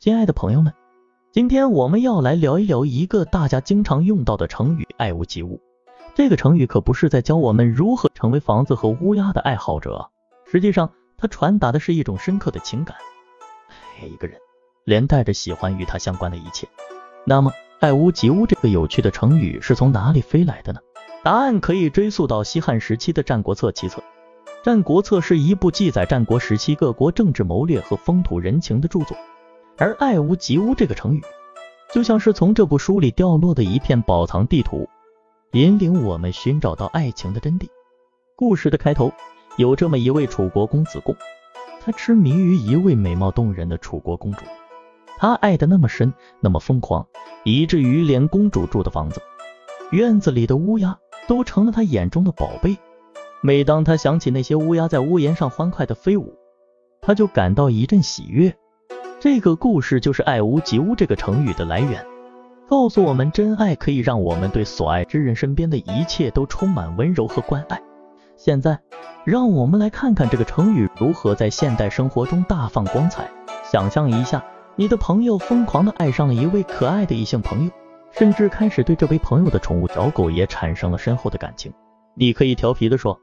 亲爱的朋友们，今天我们要来聊一聊一个大家经常用到的成语“爱屋及乌”。这个成语可不是在教我们如何成为房子和乌鸦的爱好者，实际上它传达的是一种深刻的情感，爱一个人，连带着喜欢与他相关的一切。那么，“爱屋及乌”这个有趣的成语是从哪里飞来的呢？答案可以追溯到西汉时期的《战国策·齐策》。《战国策》是一部记载战国时期各国政治谋略和风土人情的著作，而“爱屋及乌”这个成语，就像是从这部书里掉落的一片宝藏地图，引领我们寻找到爱情的真谛。故事的开头有这么一位楚国公子贡，他痴迷于一位美貌动人的楚国公主，他爱的那么深，那么疯狂，以至于连公主住的房子、院子里的乌鸦。都成了他眼中的宝贝。每当他想起那些乌鸦在屋檐上欢快的飞舞，他就感到一阵喜悦。这个故事就是“爱屋及乌”这个成语的来源，告诉我们真爱可以让我们对所爱之人身边的一切都充满温柔和关爱。现在，让我们来看看这个成语如何在现代生活中大放光彩。想象一下，你的朋友疯狂地爱上了一位可爱的异性朋友。甚至开始对这位朋友的宠物小狗也产生了深厚的感情。你可以调皮的说：“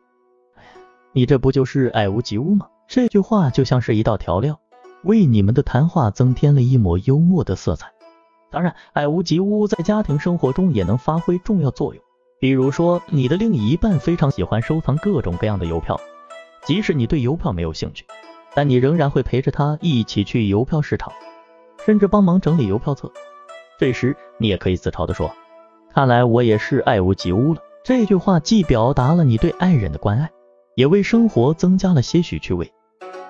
哎呀你这不就是爱屋及乌吗？”这句话就像是一道调料，为你们的谈话增添了一抹幽默的色彩。当然，爱屋及乌在家庭生活中也能发挥重要作用。比如说，你的另一半非常喜欢收藏各种各样的邮票，即使你对邮票没有兴趣，但你仍然会陪着他一起去邮票市场，甚至帮忙整理邮票册。这时，你也可以自嘲地说：“看来我也是爱屋及乌了。”这句话既表达了你对爱人的关爱，也为生活增加了些许趣味。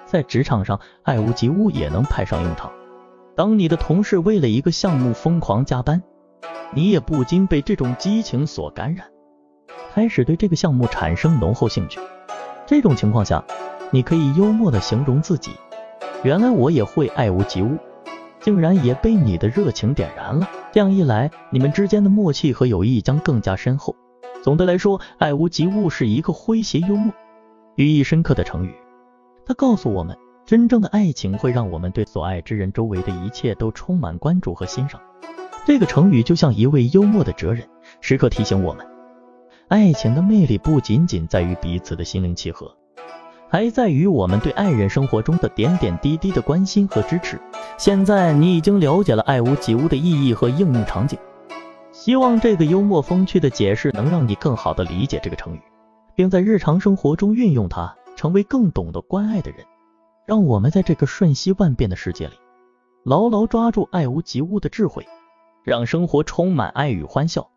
在职场上，爱屋及乌也能派上用场。当你的同事为了一个项目疯狂加班，你也不禁被这种激情所感染，开始对这个项目产生浓厚兴趣。这种情况下，你可以幽默地形容自己：“原来我也会爱屋及乌。”竟然也被你的热情点燃了，这样一来，你们之间的默契和友谊将更加深厚。总的来说，爱屋及乌是一个诙谐幽默、寓意深刻的成语。它告诉我们，真正的爱情会让我们对所爱之人周围的一切都充满关注和欣赏。这个成语就像一位幽默的哲人，时刻提醒我们，爱情的魅力不仅仅在于彼此的心灵契合。还在于我们对爱人生活中的点点滴滴的关心和支持。现在你已经了解了“爱屋及乌”的意义和应用场景，希望这个幽默风趣的解释能让你更好的理解这个成语，并在日常生活中运用它，成为更懂得关爱的人。让我们在这个瞬息万变的世界里，牢牢抓住“爱屋及乌”的智慧，让生活充满爱与欢笑。